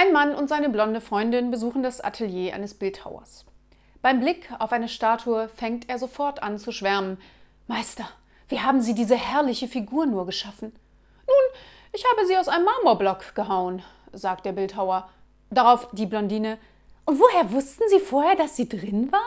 Ein Mann und seine blonde Freundin besuchen das Atelier eines Bildhauers. Beim Blick auf eine Statue fängt er sofort an zu schwärmen. Meister, wie haben Sie diese herrliche Figur nur geschaffen? Nun, ich habe sie aus einem Marmorblock gehauen, sagt der Bildhauer. Darauf die Blondine. Und woher wussten Sie vorher, dass sie drin war?